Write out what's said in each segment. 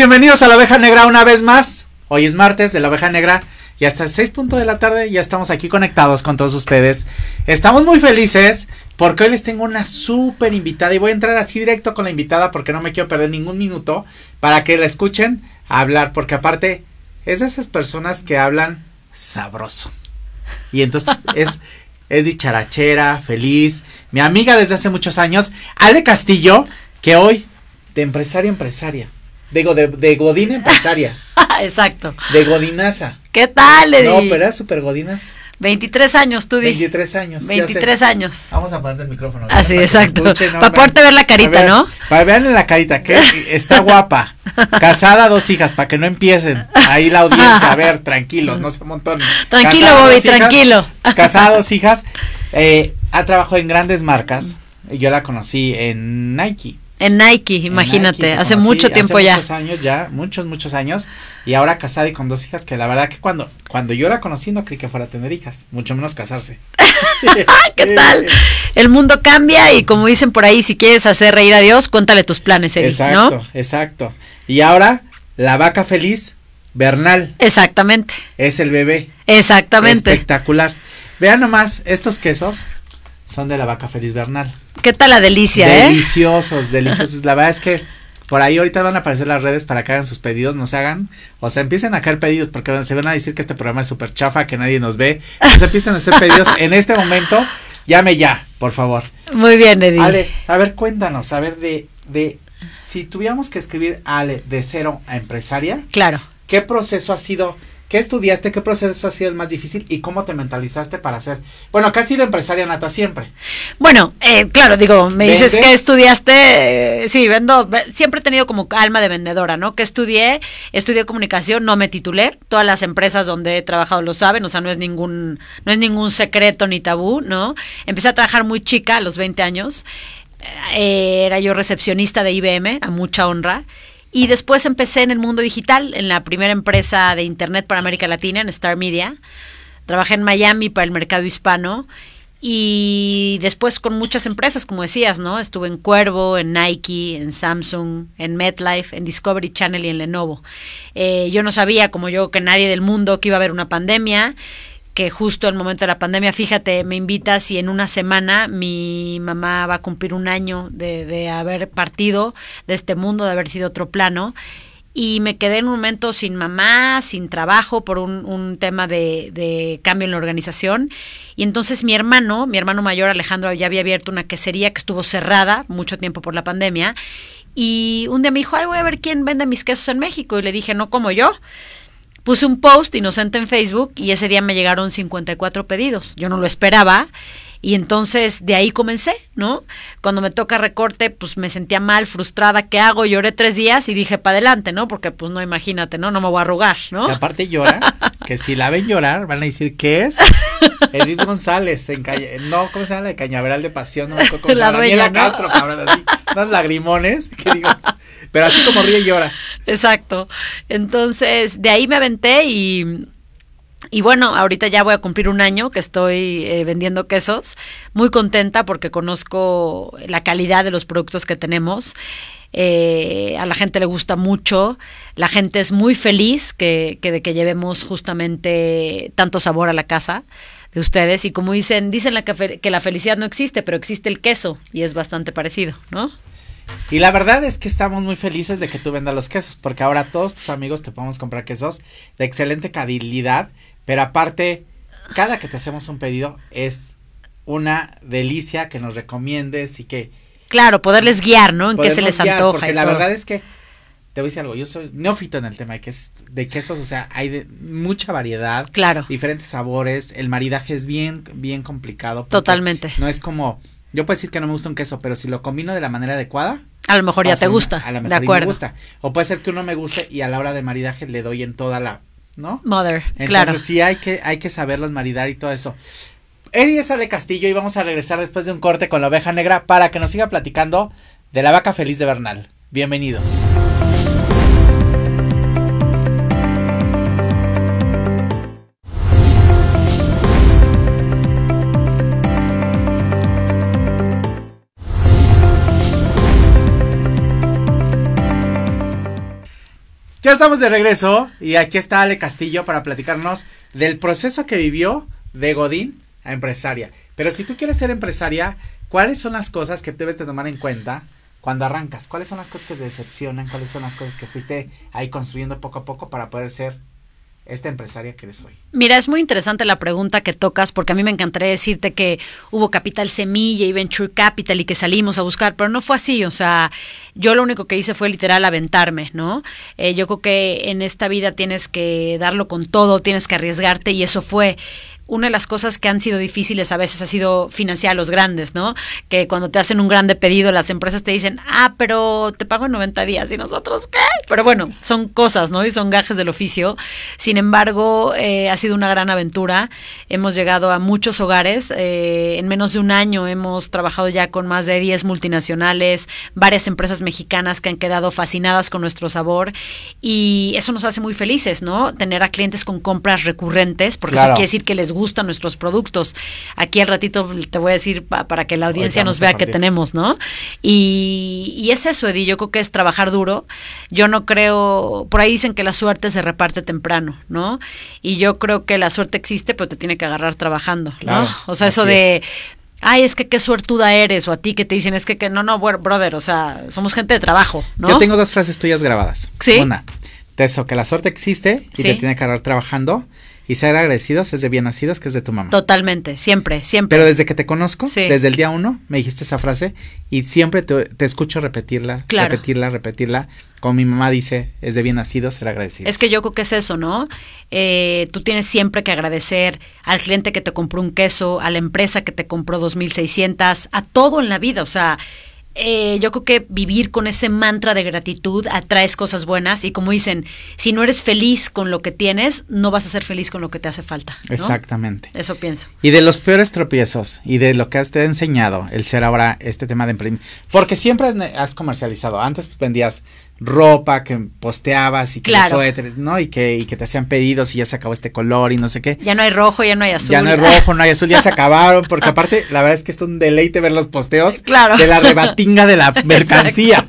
Bienvenidos a la oveja negra una vez más. Hoy es martes de la oveja negra y hasta el 6 de la tarde ya estamos aquí conectados con todos ustedes. Estamos muy felices porque hoy les tengo una súper invitada y voy a entrar así directo con la invitada porque no me quiero perder ningún minuto para que la escuchen hablar porque aparte es de esas personas que hablan sabroso. Y entonces es es dicharachera, feliz, mi amiga desde hace muchos años, Ale Castillo, que hoy de empresaria empresaria. Digo, de, de Godina empresaria. Exacto. De Godinaza. ¿Qué tal, Eddie? No, pero era súper Godinas. 23 años, tú di. 23 años. 23 años. Vamos a ponerte el micrófono. Así, exacto. para poderte ver la carita, ¿no? Para vean la carita, que está guapa. Casada, dos hijas, para que no empiecen. Ahí la audiencia, a ver, tranquilos, no se montonen. Tranquilo, Bobby, tranquilo. casada, dos hijas. Eh, ha trabajado en grandes marcas. Yo la conocí en Nike. En Nike, imagínate, hace mucho tiempo hace ya. Muchos años ya, muchos, muchos años. Y ahora casada y con dos hijas, que la verdad que cuando, cuando yo la conocí no creí que fuera a tener hijas, mucho menos casarse. ¿Qué tal? El mundo cambia y como dicen por ahí, si quieres hacer reír a Dios, cuéntale tus planes, Eric, Exacto, exacto. Y ahora, la vaca feliz, Bernal. Exactamente. Es el bebé. Exactamente. Espectacular. Vean nomás estos quesos son de la vaca feliz Bernal. ¿Qué tal la delicia, deliciosos, eh? Deliciosos. La verdad es que por ahí ahorita van a aparecer las redes para que hagan sus pedidos, no se hagan, o sea, empiecen a caer pedidos porque se van a decir que este programa es súper chafa, que nadie nos ve. Entonces empiecen a hacer pedidos en este momento. Llame ya, por favor. Muy bien, Eddie. Ale, a ver, cuéntanos, a ver, de, de, si tuviéramos que escribir Ale de cero a empresaria. Claro. ¿Qué proceso ha sido? ¿Qué estudiaste? ¿Qué proceso ha sido el más difícil? ¿Y cómo te mentalizaste para hacer? Bueno, que has sido empresaria nata siempre. Bueno, eh, claro, digo, me dices que estudiaste, eh, sí, vendo, siempre he tenido como alma de vendedora, ¿no? Que estudié, estudié comunicación, no me titulé, todas las empresas donde he trabajado lo saben, o sea, no es ningún, no es ningún secreto ni tabú, ¿no? Empecé a trabajar muy chica, a los 20 años, eh, era yo recepcionista de IBM, a mucha honra, y después empecé en el mundo digital, en la primera empresa de Internet para América Latina, en Star Media. Trabajé en Miami para el mercado hispano y después con muchas empresas, como decías, ¿no? Estuve en Cuervo, en Nike, en Samsung, en MetLife, en Discovery Channel y en Lenovo. Eh, yo no sabía, como yo, que nadie del mundo, que iba a haber una pandemia que justo el momento de la pandemia, fíjate, me invitas y en una semana mi mamá va a cumplir un año de, de haber partido de este mundo, de haber sido otro plano y me quedé en un momento sin mamá, sin trabajo por un, un tema de, de, cambio en la organización. Y entonces mi hermano, mi hermano mayor Alejandro, ya había abierto una quesería que estuvo cerrada mucho tiempo por la pandemia. Y un día me dijo, ay, voy a ver quién vende mis quesos en México. Y le dije, no como yo puse un post inocente en Facebook y ese día me llegaron 54 pedidos. Yo no lo esperaba. Y entonces de ahí comencé, ¿no? Cuando me toca recorte, pues me sentía mal, frustrada, ¿qué hago? Lloré tres días y dije, para adelante, ¿no? Porque pues no, imagínate, ¿no? No me voy a arrugar, ¿no? Y aparte llora, que si la ven llorar, van a decir, ¿qué es? Edith González, en calle, no, ¿cómo se llama? De Cañaveral de Pasión, no me acuerdo cómo se llama. Daniela ¿no? Castro, cabrón, así, unos lagrimones, que digo, pero así como ríe y llora. Exacto. Entonces, de ahí me aventé y, y bueno, ahorita ya voy a cumplir un año que estoy eh, vendiendo quesos. Muy contenta porque conozco la calidad de los productos que tenemos. Eh, a la gente le gusta mucho, la gente es muy feliz que, que, de que llevemos justamente tanto sabor a la casa de ustedes y como dicen, dicen la que, que la felicidad no existe, pero existe el queso y es bastante parecido, ¿no? Y la verdad es que estamos muy felices de que tú vendas los quesos, porque ahora todos tus amigos te podemos comprar quesos de excelente calidad, pero aparte, cada que te hacemos un pedido es una delicia que nos recomiendes y que... Claro, poderles guiar, ¿no? En qué se les guiar, antoja. Porque y la todo. verdad es que, te voy a decir algo, yo soy neófito en el tema de quesos, de quesos, o sea, hay de mucha variedad. Claro. Diferentes sabores, el maridaje es bien, bien complicado. Totalmente. No es como, yo puedo decir que no me gusta un queso, pero si lo combino de la manera adecuada, a lo mejor ya te gusta. A lo mejor de acuerdo. me gusta. O puede ser que uno me guste y a la hora de maridaje le doy en toda la, ¿no? Mother, Entonces, claro. sí hay que, hay que saberlos maridar y todo eso. Eddie es Ale Castillo y vamos a regresar después de un corte con la oveja negra para que nos siga platicando de la vaca feliz de Bernal. Bienvenidos. Estamos de regreso y aquí está Ale Castillo para platicarnos del proceso que vivió de Godín a empresaria. Pero si tú quieres ser empresaria, ¿cuáles son las cosas que debes de tomar en cuenta cuando arrancas? ¿Cuáles son las cosas que te decepcionan? ¿Cuáles son las cosas que fuiste ahí construyendo poco a poco para poder ser esta empresaria que eres hoy? Mira, es muy interesante la pregunta que tocas porque a mí me encantaría decirte que hubo capital semilla y venture capital y que salimos a buscar, pero no fue así, o sea, yo lo único que hice fue literal aventarme, ¿no? Eh, yo creo que en esta vida tienes que darlo con todo, tienes que arriesgarte y eso fue una de las cosas que han sido difíciles a veces ha sido financiar a los grandes, ¿no? Que cuando te hacen un grande pedido, las empresas te dicen, ah, pero te pago en 90 días y nosotros, ¿qué? Pero bueno, son cosas, ¿no? Y son gajes del oficio. Sin embargo, eh, ha sido una gran aventura. Hemos llegado a muchos hogares. Eh, en menos de un año hemos trabajado ya con más de 10 multinacionales, varias empresas mexicanas que han quedado fascinadas con nuestro sabor y eso nos hace muy felices, ¿no? Tener a clientes con compras recurrentes, porque eso quiere decir que les gusta gustan nuestros productos. Aquí al ratito te voy a decir para que la audiencia nos vea que tenemos, ¿no? Y, y es eso, Eddie, yo creo que es trabajar duro. Yo no creo, por ahí dicen que la suerte se reparte temprano, ¿no? Y yo creo que la suerte existe, pero te tiene que agarrar trabajando, ¿no? O sea, eso de, ay, es que qué suertuda eres, o a ti que te dicen, es que, que no, no, brother, o sea, somos gente de trabajo, ¿no? Yo tengo dos frases tuyas grabadas. Sí. Una, de eso, que la suerte existe y te tiene que agarrar trabajando. Y ser agradecidos es de bien nacidos, que es de tu mamá. Totalmente, siempre, siempre. Pero desde que te conozco, desde el día uno, me dijiste esa frase y siempre te, escucho repetirla, repetirla, repetirla. Como mi mamá dice, es de bien nacidos ser agradecidos. Es que yo creo que es eso, ¿no? Eh, tú tienes siempre que agradecer al cliente que te compró un queso, a la empresa que te compró 2.600, a todo en la vida, o sea eh, yo creo que vivir con ese mantra de gratitud atraes cosas buenas y como dicen, si no eres feliz con lo que tienes, no vas a ser feliz con lo que te hace falta. Exactamente. Eso pienso. Y de los peores tropiezos y de lo que has te enseñado el ser ahora este tema de emprendimiento, porque siempre has comercializado, antes vendías ropa que posteabas y que los suéteres, ¿no? Y que, y que te hacían pedidos y ya se acabó este color y no sé qué. Ya no hay rojo, ya no hay azul. Ya no hay rojo, no hay azul, ya se acabaron, porque aparte, la verdad es que es un deleite ver los posteos claro. de la rebatinga de la mercancía.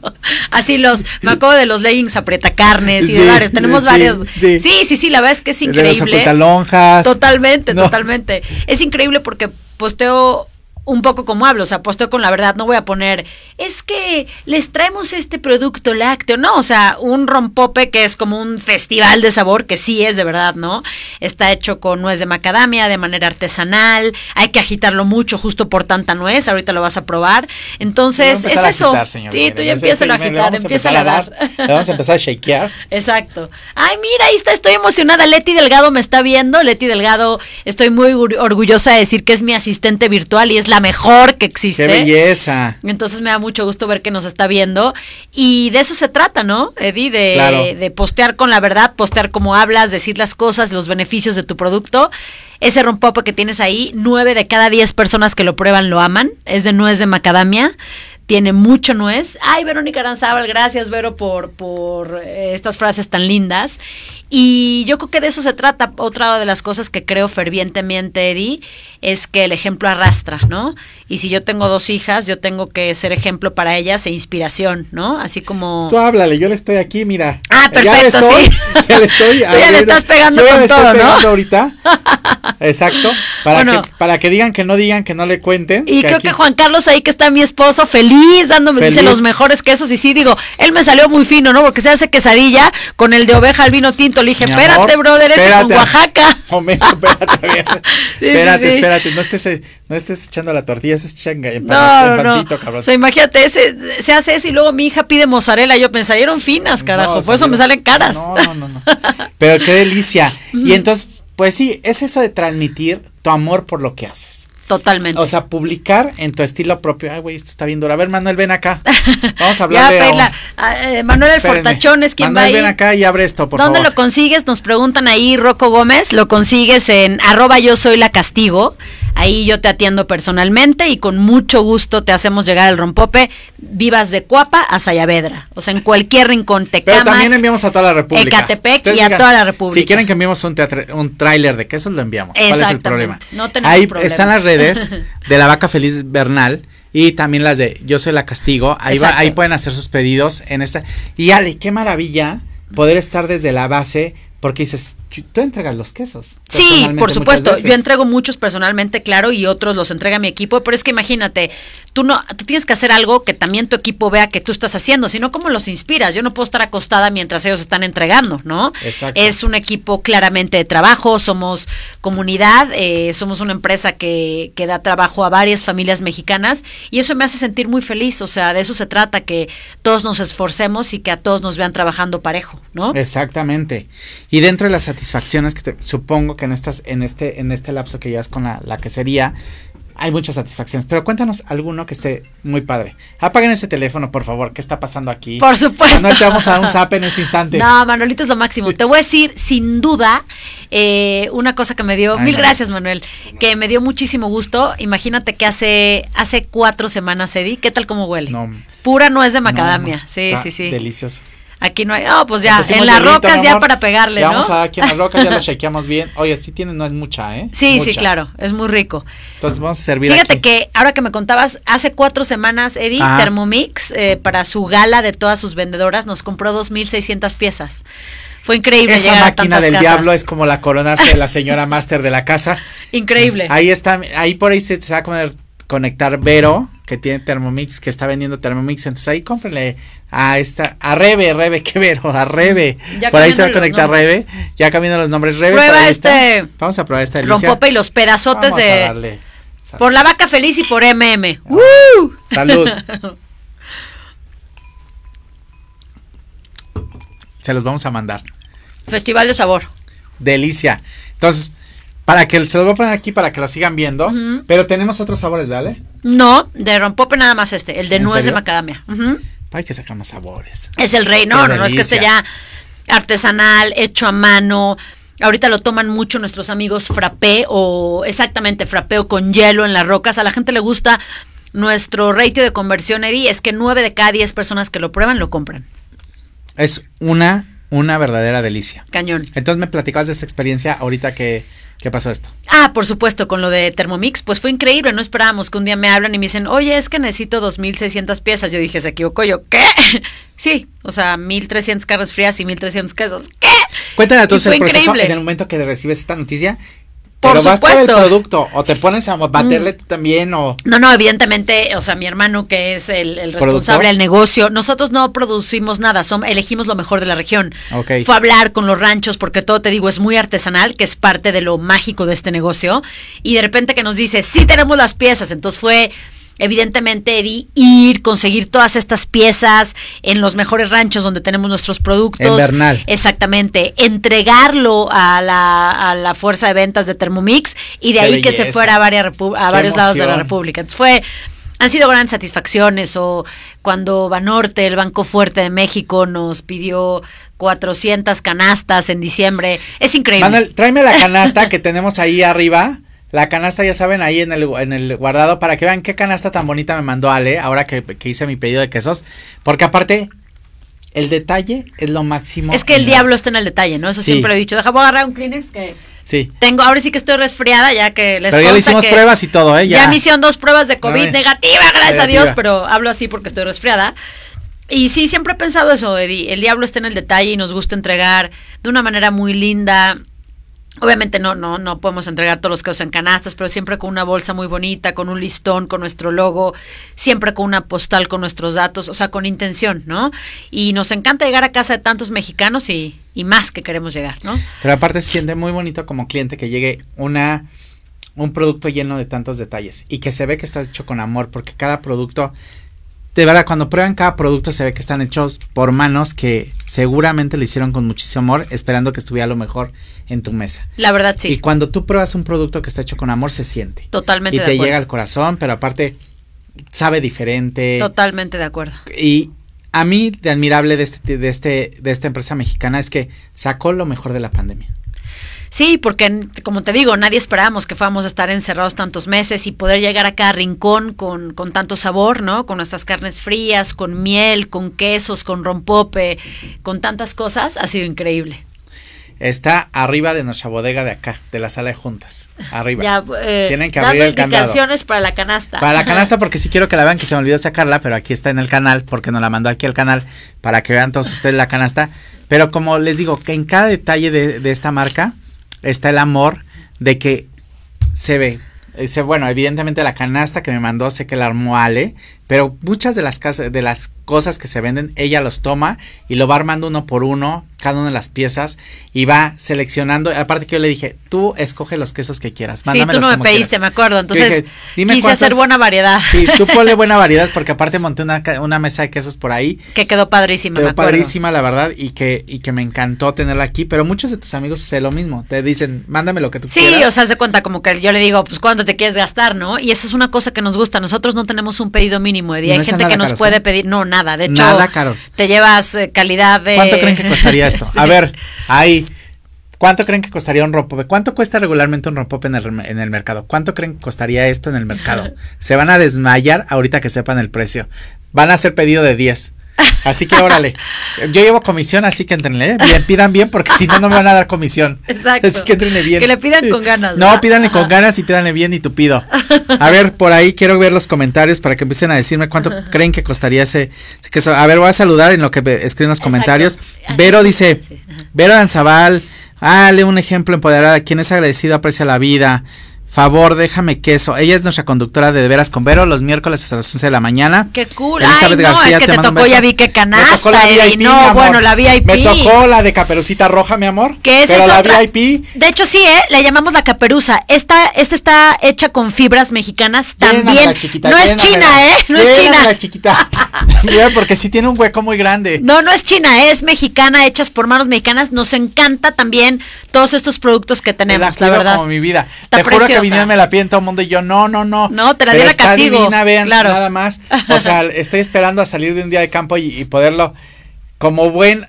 Así los, me acuerdo de los leggings aprieta carnes y de varios, tenemos varios. Sí. sí. sí, la verdad es que es increíble. De los Totalmente, totalmente. Es increíble porque posteo un poco como hablo, o sea, apostó con la verdad, no voy a poner, es que les traemos este producto lácteo, no, o sea, un rompope que es como un festival de sabor, que sí es de verdad, ¿no? Está hecho con nuez de macadamia, de manera artesanal, hay que agitarlo mucho justo por tanta nuez, ahorita lo vas a probar, entonces es eso. sí, tú ya empiezas a agitar, empieza a, dar. vamos a empezar a shakear. Exacto. Ay, mira, ahí está, estoy emocionada, Leti Delgado me está viendo, Leti Delgado, estoy muy orgullosa de decir que es mi asistente virtual y es la mejor que existe. ¡Qué belleza! Entonces me da mucho gusto ver que nos está viendo. Y de eso se trata, ¿no, Eddie? De, de postear con la verdad, postear como hablas, decir las cosas, los beneficios de tu producto. Ese rompope que tienes ahí, nueve de cada diez personas que lo prueban lo aman. Es de nuez de macadamia tiene mucho nuez. Ay, Verónica Aranzábal, gracias, Vero, por, por eh, estas frases tan lindas. Y yo creo que de eso se trata. Otra de las cosas que creo fervientemente, Eddie, es que el ejemplo arrastra, ¿no? Y si yo tengo dos hijas, yo tengo que ser ejemplo para ellas e inspiración, ¿no? Así como... Tú háblale, yo le estoy aquí, mira. Ah, perfecto, ya sí. Ya le estoy... ya le estás pegando con todo, ¿no? ahorita. Exacto. Para, que, para que digan que no digan, que no le cuenten. Y creo que Juan Carlos ahí que está mi esposo feliz, dándome, dice los mejores quesos. Y sí, digo, él me salió muy fino, ¿no? Porque se hace quesadilla con el de oveja al vino tinto. Le dije, espérate, brother, ese con Oaxaca. Momento, espérate, espérate, espérate. No estés, no estés echando la tortilla, es changa, en, no, en pancito, cabrón. O sea, imagínate, ese, se hace eso y luego mi hija pide mozzarella. Yo pensé, eran finas, carajo. por eso me salen caras. No, no, no. no. Pero qué delicia. y entonces pues sí, es eso de transmitir tu amor por lo que haces. Totalmente. O sea, publicar en tu estilo propio. Ay, güey, esto está bien duro. A ver, Manuel, ven acá. Vamos a hablar de... Ah, eh, Manuel el Fortachón es quien va ahí. ven acá y abre esto, por ¿Dónde lo consigues? Nos preguntan ahí, Rocco Gómez. Lo consigues en arroba yo soy la castigo. Ahí yo te atiendo personalmente y con mucho gusto te hacemos llegar el rompope. Vivas de Cuapa a Sayavedra. O sea, en cualquier rincón te Pero también enviamos a toda la República. Ecatepec y a toda la República. Si quieren que enviemos un, un tráiler de quesos, lo enviamos. ¿Cuál es el problema? No tenemos Ahí están las redes de la vaca feliz Bernal y también las de Yo soy la castigo. Ahí va, ahí pueden hacer sus pedidos en esta. Y Ale, qué maravilla poder estar desde la base porque dices, tú entregas los quesos. Sí, por supuesto. Yo entrego muchos personalmente, claro, y otros los entrega mi equipo, pero es que imagínate, tú no, tú tienes que hacer algo que también tu equipo vea que tú estás haciendo, sino cómo los inspiras. Yo no puedo estar acostada mientras ellos están entregando, ¿no? Exacto. Es un equipo claramente de trabajo, somos comunidad, eh, somos una empresa que, que da trabajo a varias familias mexicanas y eso me hace sentir muy feliz. O sea, de eso se trata, que todos nos esforcemos y que a todos nos vean trabajando parejo, ¿no? Exactamente. Y dentro de las satisfacciones que te, supongo que en estas, en este, en este lapso que llevas con la, la quesería, hay muchas satisfacciones, pero cuéntanos alguno que esté muy padre. Apaguen ese teléfono, por favor, ¿qué está pasando aquí? Por supuesto. No te vamos a dar un zap en este instante. No, Manuelito es lo máximo. Te voy a decir, sin duda, eh, una cosa que me dio, mil gracias, Manuel, que me dio muchísimo gusto. Imagínate que hace, hace cuatro semanas, Eddie, ¿qué tal cómo huele? No. Pura nuez de macadamia. sí, sí, sí. Delicioso. Aquí no hay. No, pues ya, en las rocas ya para pegarle, ¿no? Vamos a aquí en las rocas, ya lo chequeamos bien. Oye, sí tiene, no es mucha, ¿eh? Sí, sí, claro, es muy rico. Entonces vamos a servir Fíjate que ahora que me contabas, hace cuatro semanas, Eddie, Thermomix, eh, para su gala de todas sus vendedoras, nos compró 2.600 piezas. Fue increíble. Esa máquina del diablo es como la coronarse de la señora máster de la casa. Increíble. Ahí está, ahí por ahí se, va a conectar Vero, que tiene Thermomix, que está vendiendo Thermomix. Entonces ahí cómprenle a esta, a Rebe, Rebe, qué vero, a Rebe. por ahí se va a conectar Rebe. Ya cambiando los nombres. Rebe. Prueba este. Vamos a probar esta delicia. Rompope y los pedazotes de. Por la vaca feliz y por MM. Salud. se los vamos a mandar. Festival de sabor. Delicia. Entonces, para que se los voy a poner aquí para que lo sigan viendo. Pero tenemos otros sabores, ¿vale? No, de rompope nada más este, el de nuez de macadamia. Hay que sacar más sabores. Es el rey, no, no, no es que sea ya artesanal, hecho a mano. Ahorita lo toman mucho nuestros amigos frappé o exactamente frappé o con hielo en las rocas. A la gente le gusta nuestro ratio de conversión, Eddie, es que nueve de cada diez personas que lo prueban lo compran. Es una, una verdadera delicia. Cañón. Entonces me platicabas de esta experiencia ahorita que ¿Qué pasó esto? Ah, por supuesto, con lo de Thermomix, pues fue increíble, no esperábamos que un día me hablan y me dicen, oye, es que necesito 2.600 piezas. Yo dije, se equivocó yo, ¿qué? sí, o sea, 1.300 carnes frías y 1.300 quesos, ¿qué? Cuéntame entonces el proceso en el momento que recibes esta noticia. Por Pero supuesto. vas por el producto o te pones a baterle tú también o No, no, evidentemente, o sea, mi hermano que es el, responsable del negocio, nosotros no producimos nada, son, elegimos lo mejor de la región. Okay. Fue a hablar con los ranchos porque todo te digo es muy artesanal, que es parte de lo mágico de este negocio y de repente que nos dice, "Sí tenemos las piezas." Entonces fue evidentemente ir, conseguir todas estas piezas en los mejores ranchos donde tenemos nuestros productos. En Bernal. Exactamente. Entregarlo a la, a la fuerza de ventas de Thermomix y de ahí que se fuera a, varias a varios lados de la República. Entonces fue han sido grandes satisfacciones o cuando Banorte, el Banco Fuerte de México, nos pidió 400 canastas en diciembre. Es increíble. Manuel, tráeme la canasta que tenemos ahí arriba la canasta, ya saben, ahí en el, en el guardado para que vean qué canasta tan bonita me mandó Ale ahora que, hice mi pedido de quesos. Porque aparte, el detalle es lo máximo. Es que el diablo está en el detalle, ¿no? Eso siempre he dicho. Deja, voy a agarrar un Kleenex que. Sí. Tengo, ahora sí que estoy resfriada, ya que les Pero ya le hicimos pruebas y todo, ¿eh? Ya, me hicieron dos pruebas de COVID negativa, gracias a Dios, pero hablo así porque estoy resfriada. Y sí, siempre he pensado eso, Eddie. El diablo está en el detalle y nos gusta entregar de una manera muy linda, Obviamente no, no, no podemos entregar todos los quesos en canastas, pero siempre con una bolsa muy bonita, con un listón, con nuestro logo, siempre con una postal con nuestros datos, o sea, con intención, ¿no? Y nos encanta llegar a casa de tantos mexicanos y, y más que queremos llegar, ¿no? Pero aparte se siente muy bonito como cliente que llegue una un producto lleno de tantos detalles y que se ve que está hecho con amor, porque cada producto de verdad, cuando prueban cada producto se ve que están hechos por manos que seguramente lo hicieron con muchísimo amor, esperando que estuviera lo mejor en tu mesa. La verdad, sí. Y cuando tú pruebas un producto que está hecho con amor, se siente. Totalmente. Y te llega al corazón, pero aparte sabe diferente. Totalmente de acuerdo. Y a mí, de admirable de, este, de, este, de esta empresa mexicana es que sacó lo mejor de la pandemia. Sí, porque como te digo, nadie esperábamos que fuéramos a estar encerrados tantos meses y poder llegar a cada rincón con, con tanto sabor, ¿no? Con nuestras carnes frías, con miel, con quesos, con rompope, con tantas cosas, ha sido increíble. Está arriba de nuestra bodega de acá, de la sala de juntas. Arriba. Ya, eh, Tienen que abrir el candado. indicaciones para la canasta. Para la canasta, porque sí quiero que la vean, que se me olvidó sacarla, pero aquí está en el canal, porque nos la mandó aquí al canal, para que vean todos ustedes la canasta. Pero como les digo, que en cada detalle de, de esta marca está el amor de que se ve. Dice, bueno, evidentemente la canasta que me mandó, sé que la armó Ale, pero muchas de las, casas, de las cosas que se venden, ella los toma y lo va armando uno por uno, cada una de las piezas, y va seleccionando. Aparte que yo le dije, tú escoge los quesos que quieras. Sí, tú no me pediste, me acuerdo. Entonces, dije, quise hacer buena variedad. Sí, tú ponle buena variedad, porque aparte monté una, una mesa de quesos por ahí. Que quedó padrísima, Quedó padrísima, la verdad, y que, y que me encantó tenerla aquí. Pero muchos de tus amigos hacen lo mismo. Te dicen, mándame lo que tú sí, quieras. Sí, o sea, se cuenta como que yo le digo, pues cuánto te quieres gastar, ¿no? Y esa es una cosa que nos gusta. Nosotros no tenemos un pedido mínimo de día. Hay gente que nos caros, puede ¿eh? pedir, no, nada. De hecho, nada caros. te llevas eh, calidad de. ¿Cuánto creen que costaría esto? sí. A ver, ahí. ¿Cuánto creen que costaría un rompope? ¿Cuánto cuesta regularmente un rompope en el, en el mercado? ¿Cuánto creen que costaría esto en el mercado? Se van a desmayar ahorita que sepan el precio. Van a hacer pedido de 10. Así que órale. Yo llevo comisión, así que entrenle bien, pidan bien, porque si no, no me van a dar comisión. Exacto. Así que entrenle bien. Que le pidan con ganas. No, ¿verdad? pídanle con ganas y pídanle bien y tupido. A ver, por ahí quiero ver los comentarios para que empiecen a decirme cuánto creen que costaría ese, queso. A ver, voy a saludar en lo que escriben los comentarios. Exacto. Vero dice, Vero Anzabal, dale un ejemplo empoderada, quien es agradecido aprecia la vida. Favor, déjame queso. Ella es nuestra conductora de De Veras con Vero los miércoles hasta las 11 de la mañana. Qué cool. Elizabeth Ay, no, García, es que te, te tocó, ya vi que canasta. Me tocó la VIP, no, bueno, la VIP. Me tocó la de Caperucita Roja, mi amor. Que esa pero es la otra. VIP. De hecho, sí, ¿eh? La llamamos la caperuza. Esta, esta está hecha con fibras mexicanas también. Chiquita, no es china, ¿eh? No es china. Chiquita. Mira, porque sí tiene un hueco muy grande. No, no es china, es mexicana, hechas por manos mexicanas. Nos encanta también todos estos productos que tenemos, la, la verdad. como mi vida. Está Te preciosa. juro que vinieron me la piden todo el mundo y yo, no, no, no. No, te la di la castigo. Divina, vean, claro. nada más. O sea, estoy esperando a salir de un día de campo y, y poderlo, como buen,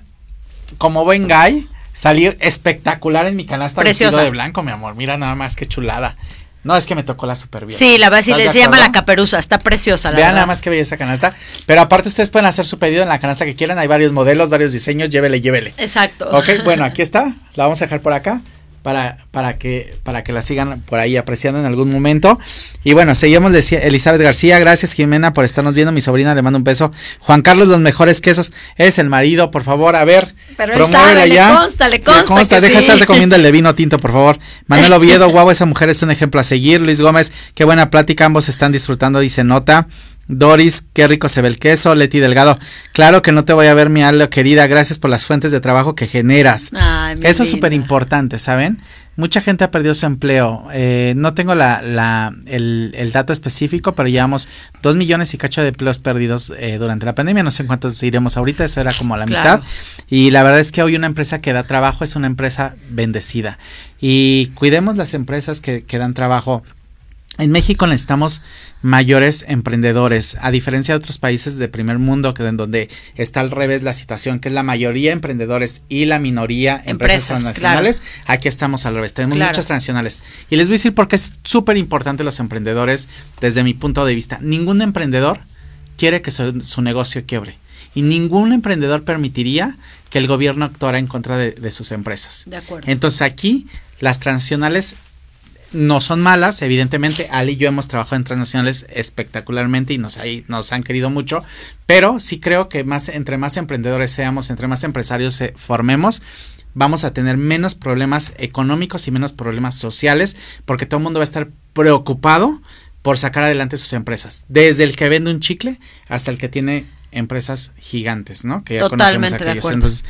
como buen guy, salir espectacular en mi canasta Preciosa. vestido de blanco, mi amor. Mira nada más qué chulada. No, es que me tocó la super bien. Sí, la verdad, sí, le, se llama la caperuza, está preciosa, la Vean verdad. nada más que belleza canasta. Pero aparte ustedes pueden hacer su pedido en la canasta que quieran. Hay varios modelos, varios diseños, llévele, llévele. Exacto. Ok, bueno, aquí está. La vamos a dejar por acá para, para, que, para que la sigan por ahí apreciando en algún momento. Y bueno, seguimos, decía Elizabeth García, gracias Jimena por estarnos viendo, mi sobrina le mando un beso. Juan Carlos, los mejores quesos, es el marido, por favor, a ver, Pero él sabe, le consta, le consta, le consta deja sí. estar recomiendo el de vino tinto, por favor. Manuel Oviedo, guau, esa mujer es un ejemplo a seguir. Luis Gómez, qué buena plática, ambos están disfrutando, dice nota. Doris, qué rico se ve el queso. Leti Delgado, claro que no te voy a ver, mi algo querida. Gracias por las fuentes de trabajo que generas. Ay, Eso es súper importante, ¿saben? Mucha gente ha perdido su empleo. Eh, no tengo la, la, el, el, dato específico, pero llevamos dos millones y cacho de empleos perdidos eh, durante la pandemia. No sé en cuántos iremos ahorita, eso era como la Claro. mitad. Y la verdad es que hoy una empresa que da trabajo es una empresa bendecida. Y cuidemos las empresas que, que dan trabajo. En México necesitamos mayores emprendedores, a diferencia de otros países de primer mundo, que en donde está al revés la situación, que es la mayoría emprendedores y la minoría empresas, Empresas, transnacionales. Aquí estamos al revés, tenemos Claro. muchas transnacionales. Y les voy a decir por qué es súper importante los emprendedores desde mi punto de vista. Ningún emprendedor quiere que su, su negocio quiebre. Y ningún emprendedor permitiría que el gobierno actuara en contra de, de sus empresas. De acuerdo. Entonces aquí las transnacionales no son malas, evidentemente Ali y yo hemos trabajado en transnacionales espectacularmente y nos, ahí, nos han querido mucho, pero sí creo que más entre más emprendedores seamos, entre más empresarios se formemos, vamos a tener menos problemas económicos y menos problemas sociales, porque todo el mundo va a estar preocupado por sacar adelante sus empresas, desde el que vende un chicle hasta el que tiene empresas gigantes, ¿no? Que ya Totalmente conocemos de aquellos. acuerdo. Entonces,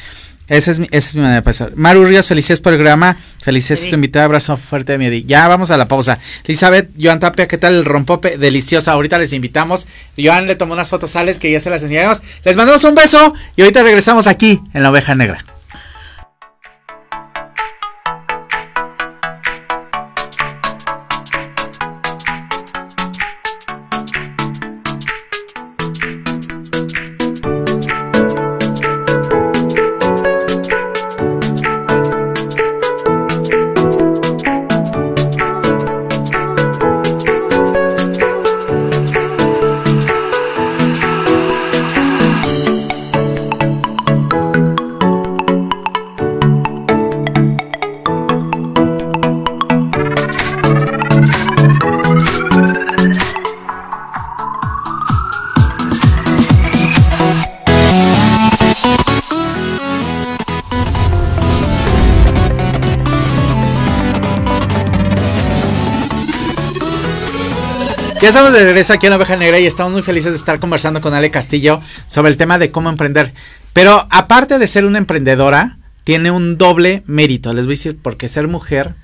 esa es mi, esa es mi manera de pensar. Maru Ríos, felicidades por el programa. Felicidades Sí. tu invitada. Abrazo fuerte de mi Edi. Ya vamos a la pausa. Elizabeth, Joan Tapia, ¿qué tal el rompope? Deliciosa. Ahorita les invitamos. Joan le tomó unas fotos a Alex que ya se las enseñaremos. Les mandamos un beso y ahorita regresamos aquí en la oveja negra. Ya estamos de regreso aquí en la Oveja Negra y estamos muy felices de estar conversando con Ale Castillo sobre el tema de cómo emprender. Pero aparte de ser una emprendedora, tiene un doble mérito. Les voy a decir, porque ser mujer,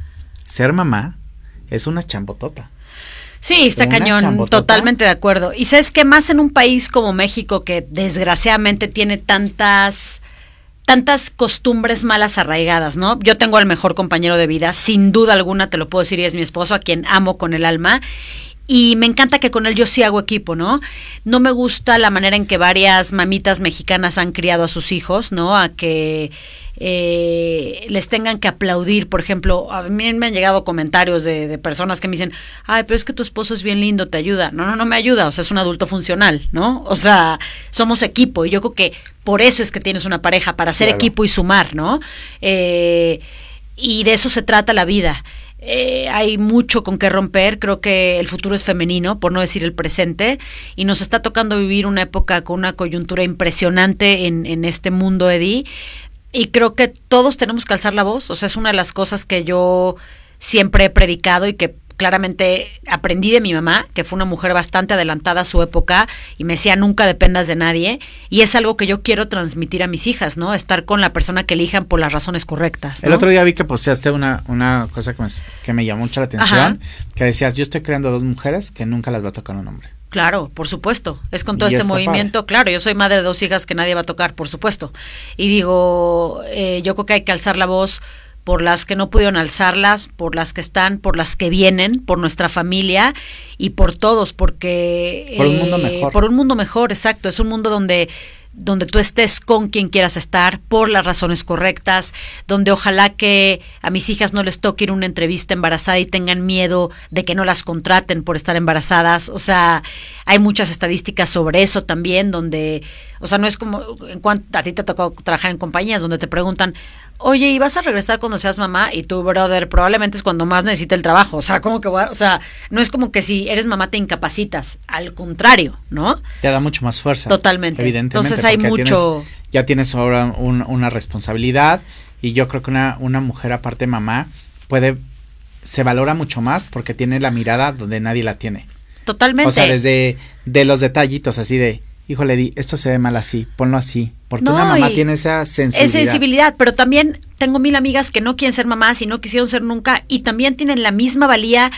ser mamá, es una chambotota. Sí, está cañón, totalmente de acuerdo. Y sabes que más en un país como México que desgraciadamente tiene tantas tantas costumbres malas arraigadas, ¿no? Yo tengo al mejor compañero de vida, sin duda alguna te lo puedo decir, y es mi esposo, a quien amo con el alma, y me encanta que con él yo sí hago equipo, ¿no? No me gusta la manera en que varias mamitas mexicanas han criado a sus hijos, ¿no? A que eh, les tengan que aplaudir, por ejemplo, a mí me han llegado comentarios de, de, personas que me dicen, ay, pero es que tu esposo es bien lindo, te ayuda. No, no, no me ayuda, o sea, es un adulto funcional, ¿no? O sea, somos equipo y yo creo que por eso es que tienes una pareja, para ser equipo y sumar, ¿no? Eh, y de eso se trata la vida. Eh, hay mucho con qué romper, creo que el futuro es femenino, por no decir el presente, y nos está tocando vivir una época con una coyuntura impresionante en, en este mundo, Eddie, y creo que todos tenemos que alzar la voz, o sea, es una de las cosas que yo siempre he predicado y que claramente aprendí de mi mamá, que fue una mujer bastante adelantada a su época y me decía nunca dependas de nadie y es algo que yo quiero transmitir a mis hijas, ¿no? Estar con la persona que elijan por las razones correctas. El otro día vi que posteaste una, una cosa que me, que me llamó mucho la atención, que decías, yo estoy creando dos mujeres que nunca las va a tocar un hombre. Claro, por supuesto. Es con todo este movimiento. Claro, yo soy madre de dos hijas que nadie va a tocar, por supuesto. Y digo, eh, yo creo que hay que alzar la voz por las que no pudieron alzarlas, por las que están, por las que vienen, por nuestra familia y por todos, porque... Por un mundo eh, mejor. Por un mundo mejor, exacto. Es un mundo donde donde tú estés con quien quieras estar por las razones correctas, donde ojalá que a mis hijas no les toque ir a una entrevista embarazada y tengan miedo de que no las contraten por estar embarazadas. O sea, hay muchas estadísticas sobre eso también, donde, o sea, no es como, en cuanto a ti te tocó trabajar en compañías donde te preguntan, oye, ¿y vas a regresar cuando seas mamá? Y tú, brother, probablemente es cuando más necesita el trabajo. O sea, como que, o sea, no es como que si eres mamá te incapacitas, al contrario, ¿no? Te da mucho más fuerza. Totalmente. Evidentemente. Entonces hay mucho... ya tienes ahora una responsabilidad y yo creo que una, una mujer aparte mamá puede, se valora mucho más porque tiene la mirada donde nadie la tiene. Totalmente. O sea, desde de los detallitos así de, híjole, di, esto se ve mal así, ponlo así. Porque una mamá tiene esa sensibilidad. Es sensibilidad, pero también tengo mil amigas que no quieren ser mamás y no quisieron ser nunca y también tienen la misma valía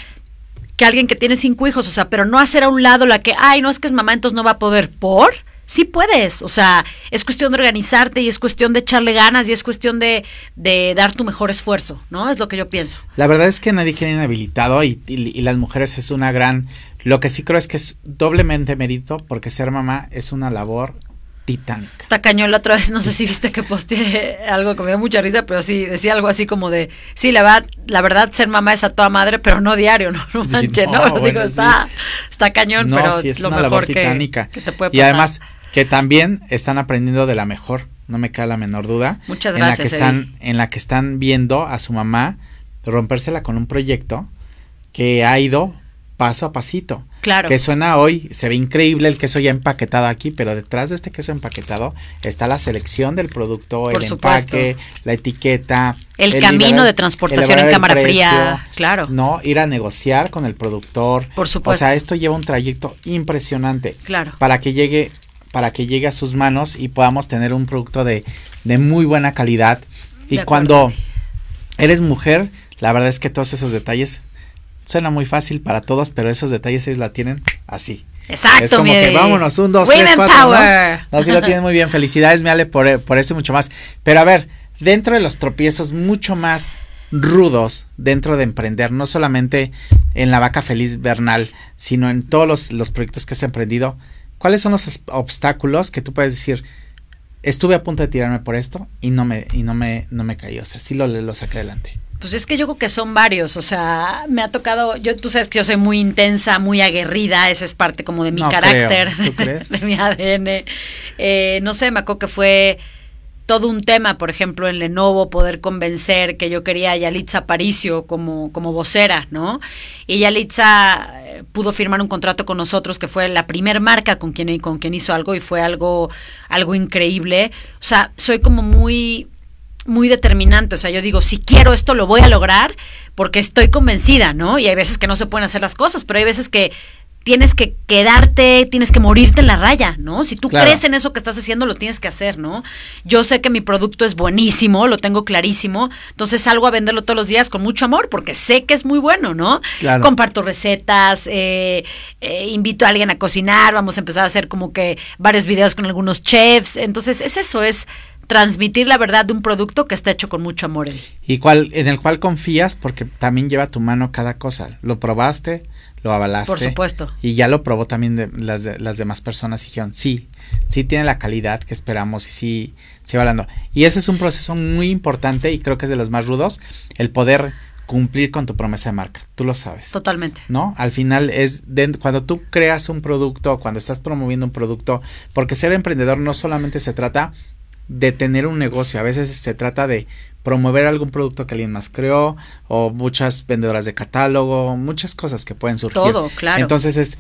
que alguien que tiene cinco hijos, o sea, pero no hacer a un lado la que, ay, no es que es mamá, entonces no va a poder. ¿Por? Sí puedes, o sea, es cuestión de organizarte y es cuestión de echarle ganas y es cuestión de, de dar tu mejor esfuerzo, ¿no? Es lo que yo pienso. La verdad es que nadie quiere inhabilitado y, y, las mujeres es una gran, lo que sí creo es que es doblemente mérito porque ser mamá es una labor titánica. Tacaño la otra vez, no sé si viste que posteé algo que me dio mucha risa, pero sí, decía algo así como de, sí, la verdad, la verdad ser mamá es a toda madre, pero no diario, no, no manche, ¿no? Digo, está, está cañón, pero es lo mejor que, que, te puede pasar. Y además, que también están aprendiendo de la mejor, no me cae la menor duda. Muchas gracias. En la que están, en la que están viendo a su mamá rompérsela con un proyecto que ha ido paso a pasito. Claro. Que suena hoy, se ve increíble el queso ya empaquetado aquí, pero detrás de este queso empaquetado está la selección del producto, el empaque, la etiqueta. El, camino de transportación en cámara fría, claro. No, ir a negociar con el productor. Por supuesto. O sea, esto lleva un trayecto impresionante. Claro. Para que llegue para que llegue a sus manos y podamos tener un producto de, de muy buena calidad. Y cuando eres mujer, la verdad es que todos esos detalles suena muy fácil para todos, pero esos detalles ellos la tienen así. Exacto, Es como que vámonos, un, dos, tres, cuatro. ¿no? no, sí lo tienen muy bien. Felicidades, Ale, por, por eso y mucho más. Pero a ver, dentro de los tropiezos mucho más rudos dentro de emprender, no solamente en la vaca feliz Bernal, sino en todos los, los proyectos que has emprendido, ¿Cuáles son los obstáculos que tú puedes decir? Estuve a punto de tirarme por esto y no me, y no me, no me caí. O sea, sí lo, lo saqué adelante. Pues es que yo creo que son varios, o sea, me ha tocado, yo tú sabes que yo soy muy intensa, muy aguerrida, esa es parte como de mi carácter, de mi ADN. Eh, no sé, me acuerdo que fue todo un tema, por ejemplo, en Lenovo, poder convencer que yo quería a Yalitza Aparicio como, como vocera, ¿no? Y Yalitza eh, pudo firmar un contrato con nosotros, que fue la primer marca con quien, con quien hizo algo y fue algo, algo increíble. O sea, soy como muy muy determinante, o sea, yo digo, si quiero esto lo voy a lograr porque estoy convencida, ¿no? Y hay veces que no se pueden hacer las cosas, pero hay veces que tienes que quedarte, tienes que morirte en la raya, ¿no? Si tú crees en eso que estás haciendo, lo tienes que hacer, ¿no? Yo sé que mi producto es buenísimo, lo tengo clarísimo, entonces salgo a venderlo todos los días con mucho amor, porque sé que es muy bueno, ¿no? Comparto recetas, eh, eh, invito a alguien a cocinar, vamos a empezar a hacer como que varios videos con algunos chefs, entonces es eso, es transmitir la verdad de un producto que está hecho con mucho amor. Y cual, en el cual confías porque también lleva tu mano cada cosa. Lo probaste, lo avalaste. Por supuesto. Y ya lo probó también de, las, las demás personas y dijeron, sí, sí tiene la calidad que esperamos y sí, sí va hablando. Y ese es un proceso muy importante y creo que es de los más rudos, el poder cumplir con tu promesa de marca. Tú lo sabes. Totalmente. ¿No? Al final es cuando tú creas un producto, cuando estás promoviendo un producto, porque ser emprendedor no solamente se trata de tener un negocio, a veces se trata de promover algún producto que alguien más creó o muchas vendedoras de catálogo, muchas cosas que pueden surgir. Todo, claro. Entonces es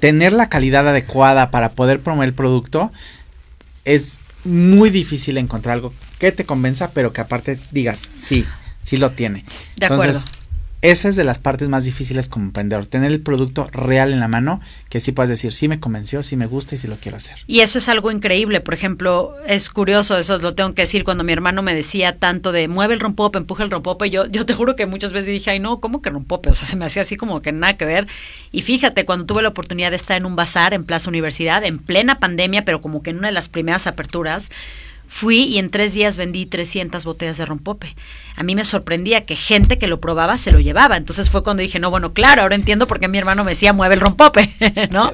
tener la calidad adecuada para poder promover el producto es muy difícil encontrar algo que te convenza, pero que aparte digas, sí, sí lo tiene. De acuerdo esa es de las partes más difíciles como emprendedor, tener el producto real en la mano, que sí puedes decir, sí me convenció, sí me gusta y sí lo quiero hacer. Y eso es algo increíble, por ejemplo, es curioso, eso lo tengo que decir, cuando mi hermano me decía tanto de mueve el rompope, empuja el rompope, yo, yo te juro que muchas veces dije, ay no, ¿cómo que rompope? O sea, se me hacía así como que nada que ver. Y fíjate, cuando tuve la oportunidad de estar en un bazar en Plaza Universidad, en plena pandemia, pero como que en una de las primeras aperturas, Fui y en tres días vendí 300 botellas de rompope. A mí me sorprendía que gente que lo probaba se lo llevaba. Entonces fue cuando dije, no, bueno, claro, ahora entiendo por qué mi hermano me decía, mueve el rompope, ¿no?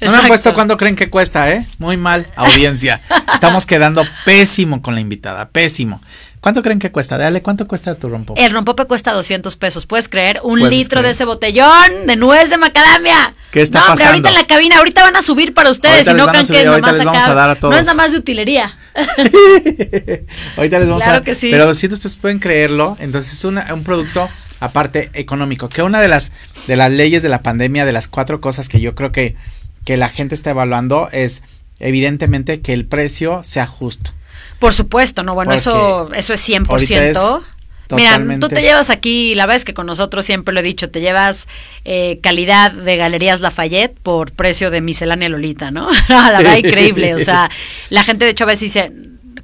No me han puesto cuánto creen que cuesta, ¿eh? Muy mal, audiencia. Estamos quedando pésimo con la invitada, pésimo. ¿Cuánto creen que cuesta? Dale, ¿cuánto cuesta tu rompope? El rompope cuesta 200 pesos. ¿Puedes creer? Un litro de ese botellón de nuez de macadamia. ¿Qué está no, pasando? ahorita en la cabina, ahorita van a subir para ustedes. y no crean que nomás les vamos a dar a todos. No es nada más de utilería. ahorita les vamos a dar. Que sí. Pero 200 pesos pueden creerlo. Entonces es un producto aparte económico. Que una de las, de las leyes de la pandemia, de las cuatro cosas que yo creo que, que la gente está evaluando es evidentemente que el precio sea justo. Por supuesto, no, bueno, eso, eso es 100%. Mira, tú te llevas aquí, la vez que con nosotros siempre lo he dicho, te llevas eh, calidad de Galerías Lafayette por precio de miscelánea Lolita, ¿no? la verdad, increíble. O sea, la gente de hecho a veces dice,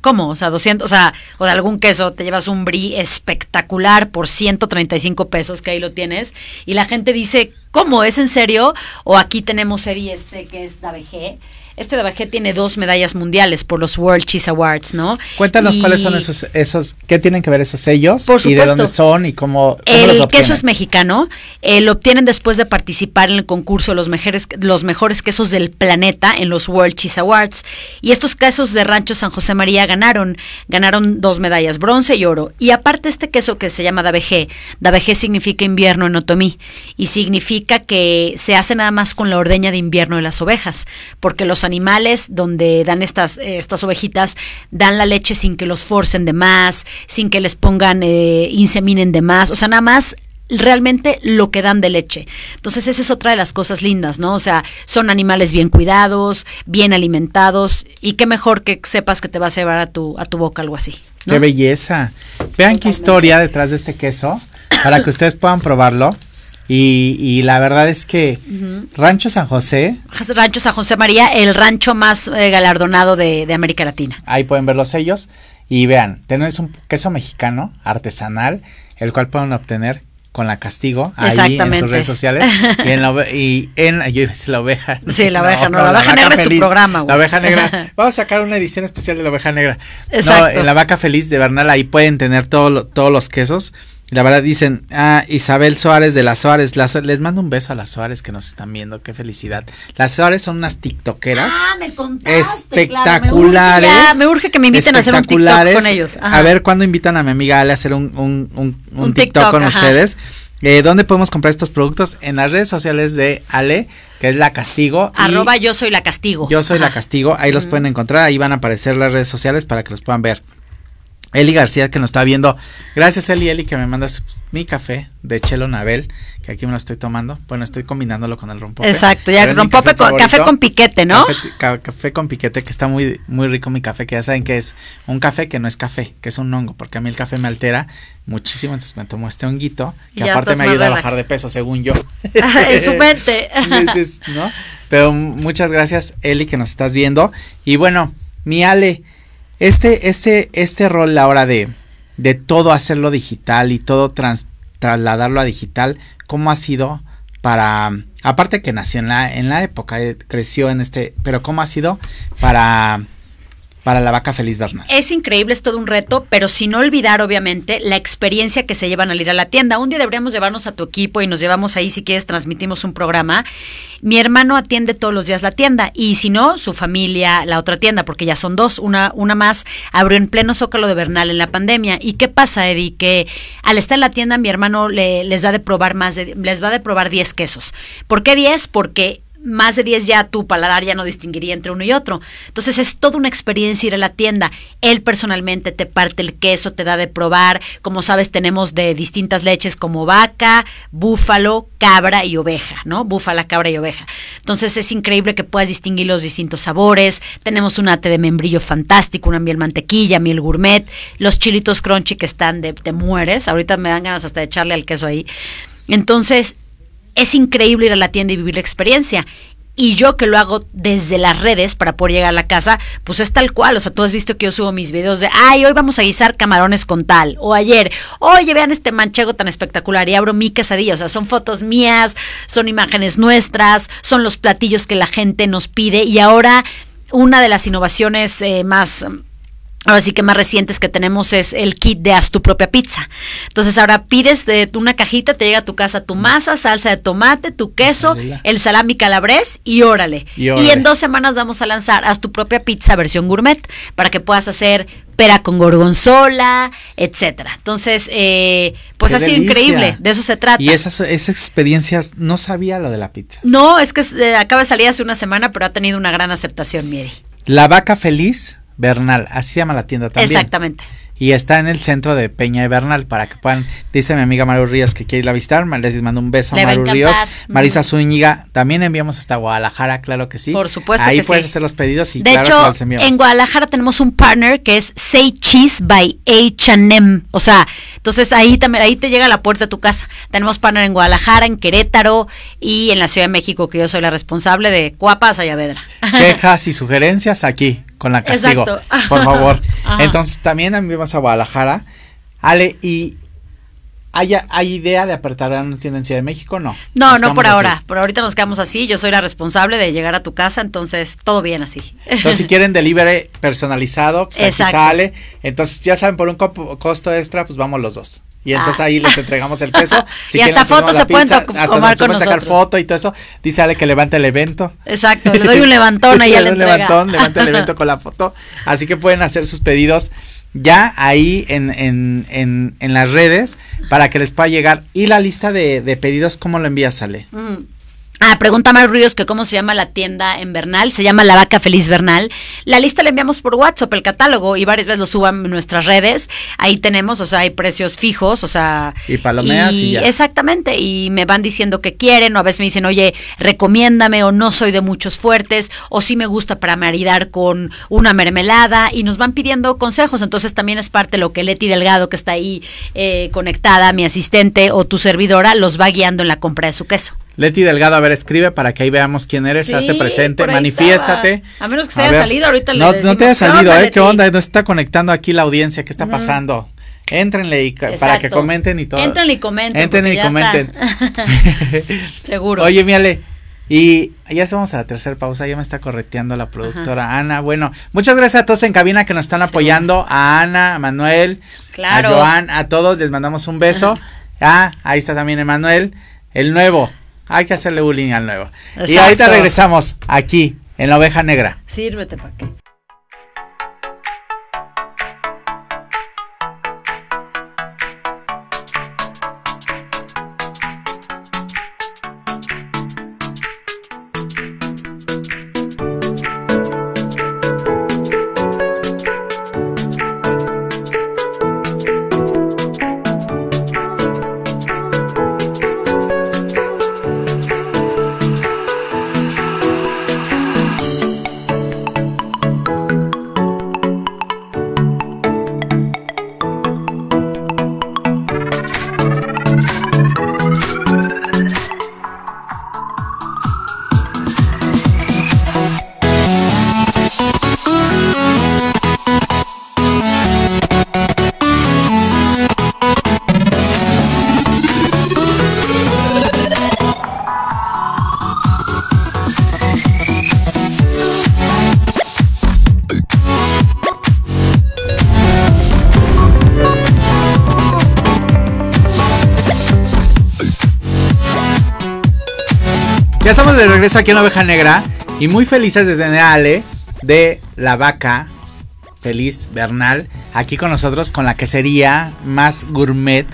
¿cómo? O sea, 200, o sea, o de algún queso, te llevas un brie espectacular por 135 pesos, que ahí lo tienes, y la gente dice, ¿cómo? ¿Es en serio? O aquí tenemos serie este que es DABG este de tiene dos medallas mundiales por los World Cheese Awards, ¿no? Cuéntanos cuáles son esos, esos, qué tienen que ver esos sellos por y de dónde son y cómo, El queso es mexicano, eh, lo obtienen después de participar en el concurso los mejores, los mejores quesos del planeta en los World Cheese Awards. Y estos quesos de Rancho San José María ganaron, ganaron dos medallas, bronce y oro. Y aparte este queso que se llama DABG, DABG significa invierno en otomí y significa que se hace nada más con la ordeña de invierno de las ovejas, porque los animales donde dan estas, eh, estas ovejitas, dan la leche sin que los forcen de más, sin que les pongan, eh, inseminen de más, o sea, nada más realmente lo que dan de leche. Entonces esa es otra de las cosas lindas, ¿no? O sea, son animales bien cuidados, bien alimentados y qué mejor que sepas que te vas a llevar a tu, a tu boca algo así. Qué belleza. Vean qué historia detrás de este queso para que ustedes puedan probarlo. Y, y la verdad es que Rancho San José. Rancho San José María, el rancho más eh, galardonado de, de, América Latina. Ahí pueden ver los sellos. Y vean, tenemos un queso mexicano artesanal, el cual pueden obtener con la castigo ahí en sus redes sociales y en la, y en yo la oveja sí la oveja no, la, oveja negra es tu programa la oveja negra vamos a sacar una edición especial de la oveja negra Exacto. no en la vaca feliz de Bernal ahí pueden tener todo, todos los quesos la verdad dicen, ah, Isabel Suárez de las Suárez, les mando un beso a las Suárez que nos están viendo, qué felicidad. Las Suárez son unas tiktokeras ah, me contaste, espectaculares. me, urge, que me inviten a hacer un TikTok con ellos. A ver cuándo invitan a mi amiga Ale a hacer un, un, un, TikTok, con ustedes. Eh, ¿Dónde podemos comprar estos productos? En las redes sociales de Ale, que es La Castigo. Arroba yo soy La Castigo. Yo soy La Castigo, ahí los pueden encontrar, ahí van a aparecer las redes sociales para que los puedan ver. Eli García que nos está viendo. Gracias Eli, Eli que me mandas mi café de Chelo Nabel, que aquí me lo estoy tomando. Bueno, estoy combinándolo con el rompope. Exacto, ya rompope café, con, café con piquete, ¿no? Café, con piquete, que está muy, muy rico mi café, que ya saben que es un café que no es café, que es un hongo, porque a mí el café me altera muchísimo, entonces me tomo este honguito, que aparte me ayuda a bajar de peso, según yo. en su mente. ¿no? Pero muchas gracias, Eli, que nos estás viendo. Y bueno, mi Ale, este, este, este rol ahora de de todo hacerlo digital y todo trasladarlo a digital, ¿cómo ha sido para, aparte que nació en la, en la época, eh, creció en este, pero cómo ha sido para para la vaca feliz Bernal. Es increíble, es todo un reto, pero sin olvidar, obviamente, la experiencia que se llevan al ir a la tienda. Un día deberíamos llevarnos a tu equipo y nos llevamos ahí, si quieres, transmitimos un programa. Mi hermano atiende todos los días la tienda y si no, su familia, la otra tienda, porque ya son dos, una, una más, abrió en pleno zócalo de Bernal en la pandemia. ¿Y qué pasa, Eddie? Que al estar en la tienda, mi hermano le, les da de probar más, de, les va de probar 10 quesos. ¿Por qué 10? Porque más de 10 ya tu paladar ya no distinguiría entre uno y otro. Entonces es toda una experiencia ir a la tienda. Él personalmente te parte el queso, te da de probar. Como sabes, tenemos de distintas leches como vaca, búfalo, cabra y oveja, ¿no? Búfala, cabra y oveja. Entonces es increíble que puedas distinguir los distintos sabores. Tenemos un ate de membrillo fantástico, una miel mantequilla, miel gourmet, los chilitos crunchy que están de te mueres. Ahorita me dan ganas hasta de echarle al queso ahí. Entonces, es increíble ir a la tienda y vivir la experiencia. Y yo que lo hago desde las redes para poder llegar a la casa, pues es tal cual. O sea, tú has visto que yo subo mis videos de, ay, hoy vamos a guisar camarones con tal. O ayer, oye, vean este manchego tan espectacular y abro mi quesadilla. O sea, son fotos mías, son imágenes nuestras, son los platillos que la gente nos pide. Y ahora, una de las innovaciones eh, más Ahora sí que más recientes que tenemos es el kit de haz tu propia pizza. Entonces ahora pides de una cajita, te llega a tu casa tu masa, salsa de tomate, tu queso, el salami calabrés y órale. y en dos semanas vamos a lanzar haz tu propia pizza versión gourmet para que puedas hacer pera con gorgonzola, etcétera. Entonces, eh, pues ha sido increíble, de eso se trata. Y esas, esas experiencias, no sabía lo de la pizza. No, es que eh, acaba de salir hace una semana, pero ha tenido una gran aceptación, Mieri. La vaca feliz Bernal, así se llama la tienda también. Exactamente. Y está en el centro de Peña y Bernal para que puedan, dice mi amiga Maru Ríos que quiere ir a visitar, les mando un beso a Maru Ríos, Marisa Zúñiga, también enviamos hasta Guadalajara, claro que sí. Por supuesto Ahí puedes hacer los pedidos y de claro hecho, en Guadalajara tenemos un partner que es Say Cheese by H&M, o sea, entonces ahí también ahí te llega a la puerta de tu casa. Tenemos partner en Guadalajara, en Querétaro y en la Ciudad de México, que yo soy la responsable de Cuapas, Ayavedra. Quejas y sugerencias aquí con la castigo, por favor. Entonces también enviamos a Guadalajara. Ale, ¿y hay, hay idea de apertar en Ciudad de México? No. No, no por ahora. Por ahorita nos quedamos así. Yo soy la responsable de llegar a tu casa, entonces todo bien así. Entonces, si quieren delivery personalizado, pues aquí está Ale. Entonces, ya saben, por un costo extra, pues vamos los dos. Y entonces ah. ahí les entregamos el peso. Si y hasta fotos se pueden tomar con nosotros. sacar foto y todo eso. Dice Ale que levante el evento. Exacto, le doy un levantón ahí le doy un levantón, levanta el evento con la foto. Así que pueden hacer sus pedidos ya ahí en, en, en, en las redes para que les pueda llegar. Y la lista de, de pedidos, ¿cómo lo envías, Ale? Mm, Ah, pregunta Mar Ruidos que cómo se llama la tienda en Bernal. Se llama La Vaca Feliz Bernal. La lista la enviamos por WhatsApp, el catálogo, y varias veces lo suban en nuestras redes. Ahí tenemos, o sea, hay precios fijos, o sea. Y palomeas y, ya. Exactamente, y me van diciendo que quieren, o a veces me dicen, oye, recomiéndame, o no soy de muchos fuertes, o sí me gusta para maridar con una mermelada, y nos van pidiendo consejos. Entonces también es parte de lo que Leti Delgado, que está ahí eh, conectada, mi asistente, o tu servidora, los va guiando en la compra de su queso. Leti Delgado, a ver, escribe para que ahí veamos quién eres, hazte presente, manifiéstate. A menos que se haya salido, ahorita No, no te haya salido, ¿eh? ¿Qué onda? No está conectando aquí la audiencia, ¿qué está pasando? Éntrenle y para que comenten y todo. Entren y comenten. Entren y comenten. Seguro. Oye, miale. Y ya vamos a la tercera pausa, ya me está correteando la productora Ana. Bueno, muchas gracias a todos en cabina que nos están apoyando, a Ana, a Manuel, a Joan, a todos, les mandamos un beso. Ah, ahí está también Emanuel, el nuevo, hay que hacerle bullying al nuevo. Y ahorita regresamos aquí en la oveja negra. Sírvete para qué. Ya estamos de regreso aquí en la Oveja Negra y muy felices de tener a Ale de la vaca feliz Bernal aquí con nosotros con la quesería más gourmet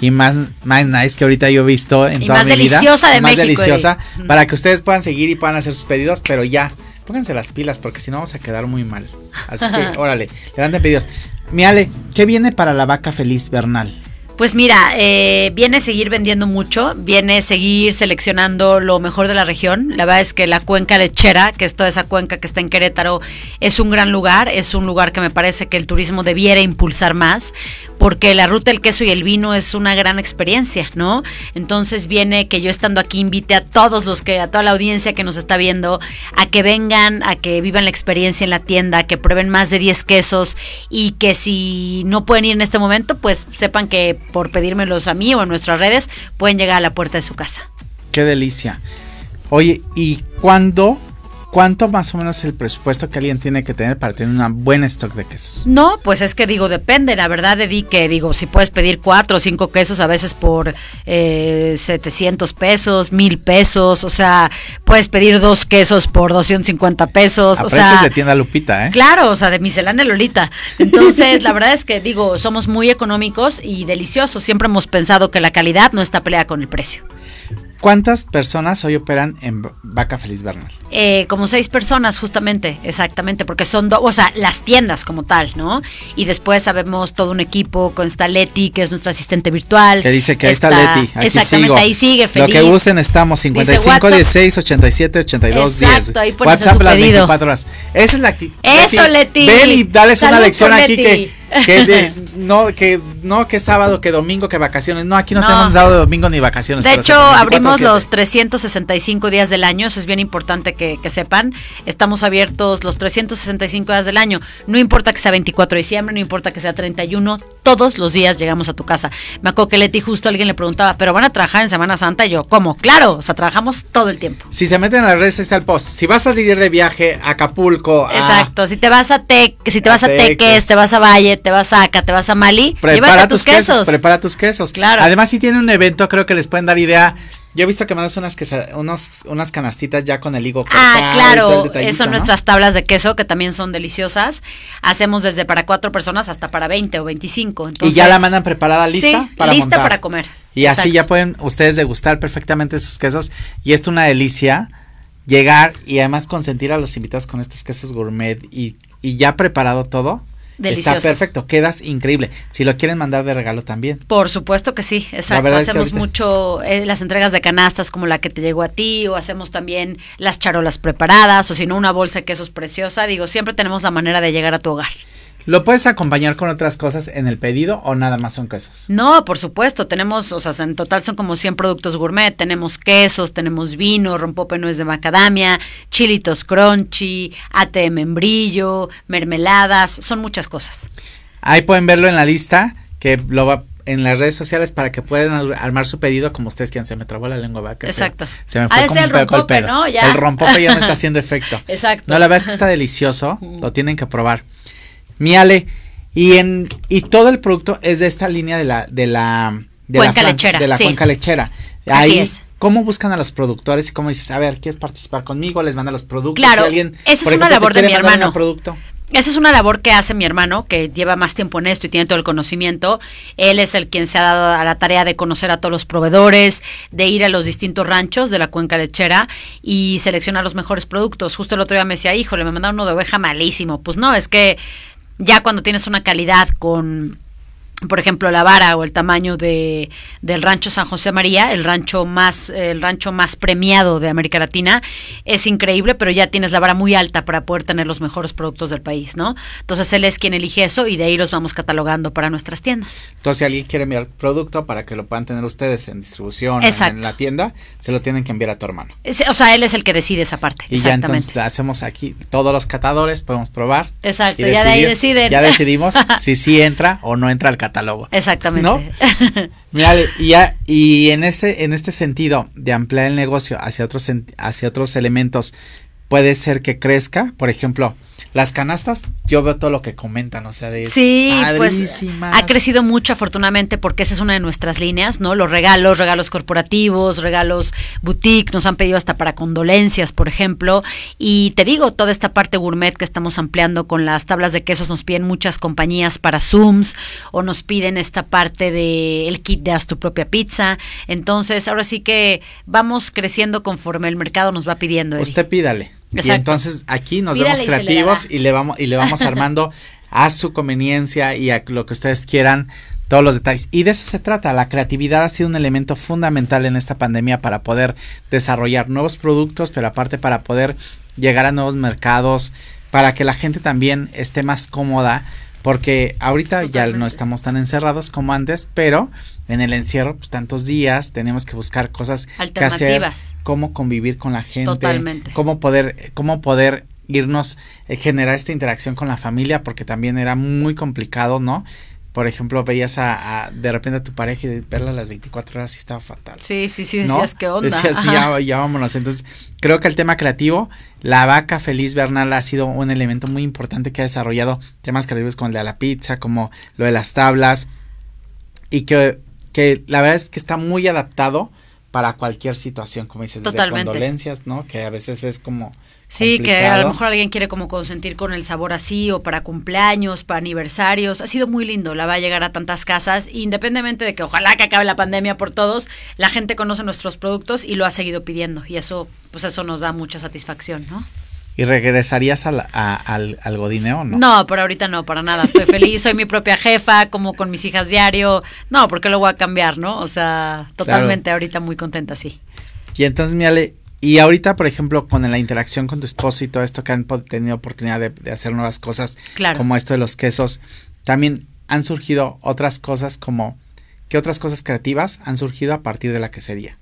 y más, más nice que ahorita yo he visto en toda mi vida. deliciosa de más México, deliciosa para que ustedes puedan seguir y puedan hacer sus pedidos, pero ya, pónganse las pilas porque si no vamos a quedar muy mal. Así que, órale, levanten pedidos. Mi Ale, ¿qué viene para la vaca feliz Bernal? Pues mira, eh, viene seguir vendiendo mucho, viene seguir seleccionando lo mejor de la región. La verdad es que la cuenca lechera, que es toda esa cuenca que está en Querétaro, es un gran lugar, es un lugar que me parece que el turismo debiera impulsar más, porque la ruta del queso y el vino es una gran experiencia, ¿no? Entonces viene que yo estando aquí invite a todos los que, a toda la audiencia que nos está viendo, a que vengan, a que vivan la experiencia en la tienda, que prueben más de 10 quesos y que si no pueden ir en este momento, pues sepan que por pedírmelos a mí o en nuestras redes, pueden llegar a la puerta de su casa. Qué delicia. Oye, ¿y cuándo ¿Cuánto más o menos es el presupuesto que alguien tiene que tener para tener un buen stock de quesos? No, pues es que digo, depende. La verdad, de que digo, si puedes pedir cuatro o cinco quesos a veces por eh, 700 pesos, mil pesos, o sea, puedes pedir dos quesos por 250 pesos. A o precios sea, de tienda Lupita, ¿eh? Claro, o sea, de miscelánea Lolita. Entonces, la verdad es que digo, somos muy económicos y deliciosos. Siempre hemos pensado que la calidad no está peleada con el precio. ¿Cuántas personas hoy operan en Vaca Feliz Bernal? Eh, como seis personas, justamente, exactamente, porque son dos, o sea, las tiendas como tal, ¿no? Y después sabemos todo un equipo con esta Leti, que es nuestra asistente virtual. Que dice que ahí está, Leti. Aquí exactamente, sigo. ahí sigue, feliz. Lo que usen estamos 55 WhatsApp. 16 87 82 Exacto, 10. ahí WhatsApp su las pedido. 24 horas. Esa es la actitud. Eso, Leti. Ven y dales una lección aquí Leti. que que de- no que no que sábado, que domingo, que vacaciones. No, aquí no, No. tenemos sábado, domingo ni vacaciones. De hecho, se- 24/7. abrimos los 365 días del año, eso es bien importante que, que sepan. Estamos abiertos los 365 días del año. No importa que sea 24 de diciembre, no importa que sea 31, todos los días llegamos a tu casa. Me acuerdo que Leti justo alguien le preguntaba, ¿pero van a trabajar en Semana Santa? Y yo, ¿cómo? Claro, o sea, trabajamos todo el tiempo. Si se meten a las redes está el post. Si vas a salir de viaje a Acapulco, a- Exacto, si te vas a Tec, si te A vas a. Teques, te vas a Valle, te vas a Aca, te vas a Mali, Prepara tus tus quesos. quesos. prepara tus quesos. Claro. Además, si tienen un evento, creo que les pueden dar idea. Yo he visto que mandas unas unos, unas canastitas ya con el higo cortado Ah, y claro, detallito, son ¿no? nuestras tablas de queso que también son deliciosas. Hacemos desde para cuatro personas hasta para 20 o 25. y Entonces, ya la mandan preparada, lista Sí, para lista montar. para comer. Y así ya pueden ustedes degustar perfectamente sus quesos. Y esto es una delicia. Llegar y además consentir a los invitados con estos quesos gourmet y, y ya preparado todo. Delicioso. Está perfecto, quedas increíble. Si lo quieren mandar de regalo también. Por supuesto que sí, exacto. verdad es que Hacemos mucho eh, las entregas de canastas como la que te llegó a ti, o hacemos también las charolas preparadas, o si no, una bolsa de quesos preciosa. Digo, siempre tenemos la manera de llegar a tu hogar. ¿Lo puedes acompañar con otras cosas en el pedido o nada más son quesos? No, por supuesto, tenemos, o sea, en total son como 100 productos gourmet, tenemos quesos, tenemos vino, rompope nuez de macadamia, chilitos crunchy, ate de membrillo, mermeladas, son muchas cosas. Ahí pueden verlo en la lista que lo va en las redes sociales para que puedan ar- armar su pedido como ustedes quieran. Se me trabó la lengua, feo. Exacto. Se me fue como el rompope, pedo. ¿no? Ya. El rompope ya me está haciendo efecto. Exacto. No, la verdad es que está delicioso. Lo tienen que probar. Mi Ale, y en y todo el producto es de esta línea de la de la de Cuenca la lechera, de la sí. cuenca lechera. Así Ahí, es. ¿Cómo buscan a los productores y cómo dices, a ver, quieres participar conmigo? Les manda los productos. Claro, Si alguien, esa es una labor de mi hermano. producto. Esa es una labor que hace mi hermano, que lleva más tiempo en esto y tiene todo el conocimiento. Él es el quien se ha dado a la tarea de conocer a todos los proveedores, de ir a los distintos ranchos de la cuenca lechera y seleccionar los mejores productos. Justo el otro día me decía, híjole, me mandaron uno de oveja malísimo. Pues no, es que ya cuando tienes una calidad con por ejemplo, la vara o el tamaño de, del rancho San José María, el rancho más, el rancho más premiado de América Latina, es increíble, pero ya tienes la vara muy alta para poder tener los mejores productos del país, ¿no? Entonces él es quien elige eso y de ahí los vamos catalogando para nuestras tiendas. Entonces, si alguien quiere enviar producto para que lo puedan tener ustedes en distribución Exacto. en la tienda, se lo tienen que enviar a tu hermano. Es- o sea, él es el que decide esa parte. Y ya entonces hacemos aquí todos los catadores, podemos probar. Exacto, y ya de ahí deciden. Ya decidimos si sí entra o no entra al catálogo. Exactamente. ¿No? Mira, y, ya, y en ese en este sentido de ampliar el negocio hacia otros hacia otros elementos, puede ser que crezca. Por ejemplo, las canastas, yo veo todo lo que comentan, o sea, de sí, pues ha crecido mucho afortunadamente porque esa es una de nuestras líneas, ¿no? Los regalos, regalos corporativos, regalos boutique, nos han pedido hasta para condolencias, por ejemplo, y te digo, toda esta parte gourmet que estamos ampliando con las tablas de quesos nos piden muchas compañías para Zooms o nos piden esta parte de el kit de haz tu propia pizza. Entonces, ahora sí que vamos creciendo conforme el mercado nos va pidiendo. Usted pídale. Y entonces aquí nos vemos creativos y, le vamos y le vamos armando a su conveniencia y a lo que ustedes quieran todos los detalles. Y de eso se trata. La creatividad ha sido un elemento fundamental en esta pandemia para poder desarrollar nuevos productos, pero aparte para poder llegar a nuevos mercados, para que la gente también esté más cómoda porque ahorita ya no estamos tan encerrados como antes, pero en el encierro, pues tantos días, tenemos que buscar cosas que hacer, cómo convivir con la gente, Totalmente. cómo poder, cómo poder irnos, eh, generar esta interacción con la familia, porque también era muy complicado, ¿no? Por ejemplo, veías a, de repente a tu pareja y verla a las 24 horas y estaba fatal. Sí, sí, sí, decías qué onda. Decías, ya, ya vámonos. Entonces, creo que el tema creativo, la vaca feliz Bernal ha sido un elemento muy importante que ha desarrollado temas creativos como el de la pizza, como lo de las tablas, y que, que la verdad es que está muy adaptado para cualquier situación, como dices, desde condolencias, ¿no? Que a veces es como Sí, que a lo mejor alguien quiere como consentir con el sabor así o para cumpleaños, para aniversarios. Ha sido muy lindo, la va a llegar a tantas casas, independientemente de que ojalá que acabe la pandemia por todos, la gente conoce nuestros productos y lo ha seguido pidiendo y eso pues eso nos da mucha satisfacción, ¿no? ¿Y regresarías al, al, al godineo no? No, por ahorita no, para nada. Estoy feliz, soy mi propia jefa, como con mis hijas diario. No, porque lo voy a cambiar, ¿no? O sea, totalmente ahorita muy contenta, sí. Y entonces, Miale, y ahorita, por ejemplo, con la interacción con tu esposo y todo esto que han tenido oportunidad de, hacer nuevas cosas, como esto de los quesos, también han surgido otras cosas como, ¿qué otras cosas creativas han surgido a partir de la quesería?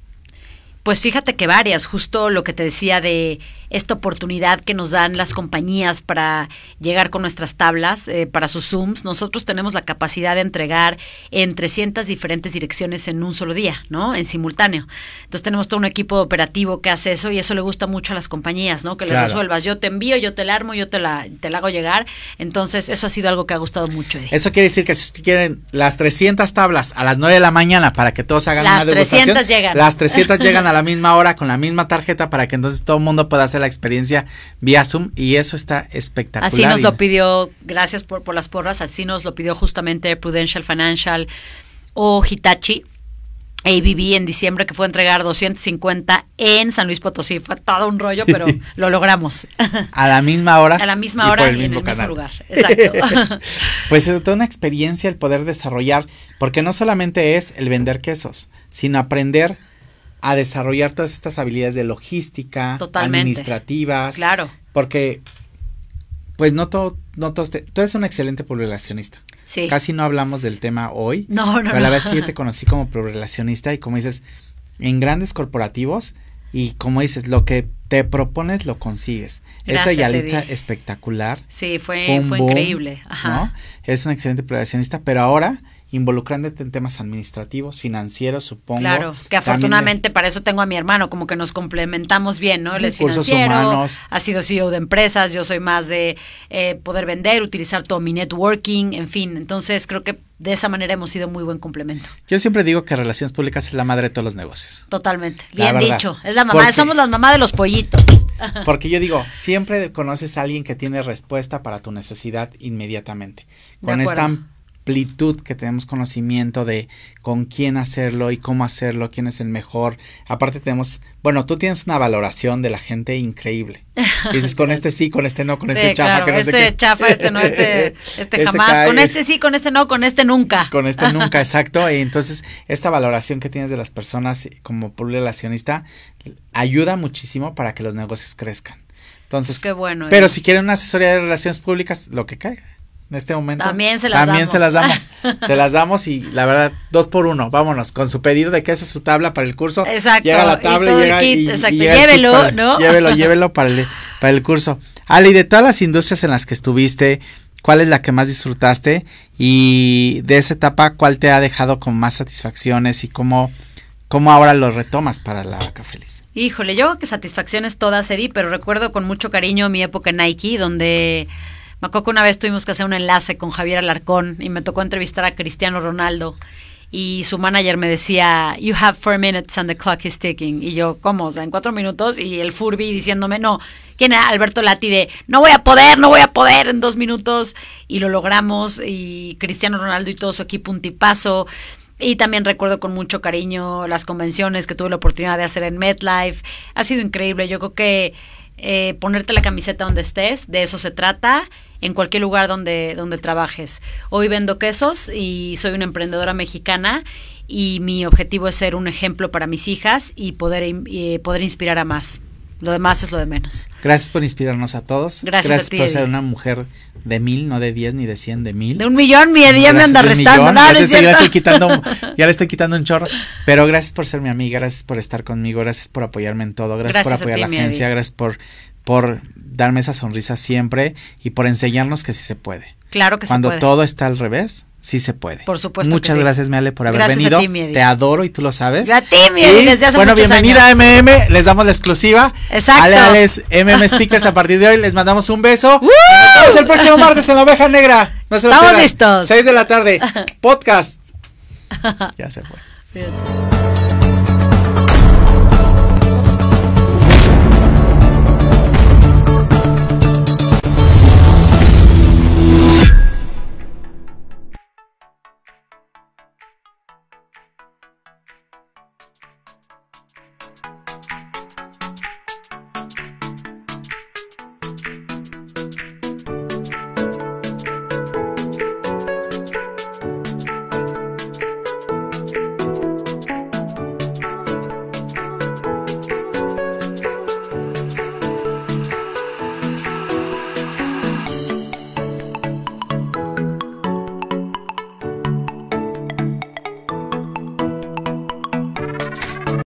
Pues fíjate que varias, justo lo que te decía de esta oportunidad que nos dan las compañías para llegar con nuestras tablas, eh, para sus Zooms, nosotros tenemos la capacidad de entregar en 300 diferentes direcciones en un solo día, ¿no? En simultáneo. Entonces tenemos todo un equipo operativo que hace eso y eso le gusta mucho a las compañías, ¿no? Que le resuelvas. Yo te envío, yo te la armo, yo te la, te la hago llegar. Entonces eso ha sido algo que ha gustado mucho. Eso quiere decir que si quieren las 300 tablas a las 9 de la mañana para que todos hagan las una degustación. Las 300 llegan. Las 300 llegan a la misma hora con la misma tarjeta para que entonces todo el mundo pueda hacer la experiencia vía Zoom y eso está espectacular. Así nos lo pidió, gracias por, por las porras, así nos lo pidió justamente Prudential Financial o Hitachi. ABB en diciembre que fue a entregar 250 en San Luis Potosí. Fue todo un rollo, pero lo logramos. A la misma hora. A la misma hora y, en el mismo lugar. Exacto. pues es toda una experiencia el poder desarrollar, porque no solamente es el vender quesos, sino aprender a desarrollar todas estas habilidades de logística, administrativas. Claro. Porque, pues no todo, no todo, tú eres un excelente poblacionista. Sí. Casi no hablamos del tema hoy. No, no. Pero la vez que yo te conocí como poblacionista y como dices, en grandes corporativos y como dices, lo que te propones lo consigues. Gracias, Esa Yalitza espectacular. Sí, fue, fue, increíble. Ajá. ¿no? Es un excelente poblacionista, pero ahora involucrándote en temas administrativos, financieros, supongo. Claro, que afortunadamente para eso tengo a mi hermano, como que nos complementamos bien, ¿no? Él es financiero, ha sido CEO de empresas, yo soy más de eh, poder vender, utilizar todo mi networking, en fin, entonces creo que de esa manera hemos sido muy buen complemento. Yo siempre digo que relaciones públicas es la madre de todos los negocios. Totalmente, bien dicho, es la mamá, somos la mamá de los pollitos. Porque yo digo, siempre conoces a alguien que tiene respuesta para tu necesidad inmediatamente. Con esta amplitud que tenemos conocimiento de con quién hacerlo y cómo hacerlo, quién es el mejor. Aparte tenemos, bueno, tú tienes una valoración de la gente increíble. dices, con este sí, con este no, con este chafa, que no este chafa, este no, este, este, este jamás, con este sí, con este no, con este nunca. Con este nunca, exacto. Y entonces, esta valoración que tienes de las personas como relacionista ayuda muchísimo para que los negocios crezcan. Entonces, Qué bueno. Pero si quieren una asesoría de relaciones públicas, lo que caiga en este momento. También se las también se las damos. se las damos y la verdad, dos por uno. Vámonos, con su pedido de que esa es su tabla para el curso. Exacto. Llega la tabla y llega. Y, exacto. llévelo, ¿no? Llévelo, llévelo para el, para el curso. Ale, de todas las industrias en las que estuviste, ¿cuál es la que más disfrutaste? Y de esa etapa, ¿cuál te ha dejado con más satisfacciones y cómo, ¿Cómo ahora lo retomas para la vaca feliz? Híjole, yo que satisfacciones todas, Eddie, pero recuerdo con mucho cariño mi época en Nike, donde me acuerdo que una vez tuvimos que hacer un enlace con Javier Alarcón y me tocó entrevistar a Cristiano Ronaldo y su manager me decía, you have four minutes and the clock is ticking. Y yo, ¿cómo? O sea, en cuatro minutos y el Furby diciéndome, no, ¿quién era? Alberto Lati de, no voy a poder, no voy a poder en dos minutos. Y lo logramos y Cristiano Ronaldo y todo su equipo un tipazo. Y también recuerdo con mucho cariño las convenciones que tuve la oportunidad de hacer en MetLife. Ha sido increíble. Yo creo que eh, ponerte la camiseta donde estés, de eso se trata, en cualquier lugar donde, donde trabajes. Hoy vendo quesos y soy una emprendedora mexicana y mi objetivo es ser un ejemplo para mis hijas y poder, eh, poder inspirar a más. Lo demás es lo de menos. Gracias por inspirarnos a todos. Gracias, por ser una mujer de mil, no de diez ni de cien, de mil. De un millón, mi día me anda restando. ya, le estoy quitando, ya le estoy quitando un chorro. Pero gracias por ser mi amiga, gracias por estar conmigo, gracias por apoyarme en todo, gracias, por apoyar a la agencia, gracias por, por darme esa sonrisa siempre y por enseñarnos que sí se puede. Claro que Cuando se puede. todo está al revés, sí se puede. Por supuesto. Muchas gracias, Meale, por haber venido. Te adoro y tú lo sabes. A ti, desde hace Bueno, bienvenida a MM, les damos la exclusiva. Exacto. Ale, Alex, MM Speakers, a partir de hoy les mandamos un beso. Nos vemos el próximo martes en la oveja negra. No se lo Estamos listos. 6 de la tarde. Podcast. ya se fue.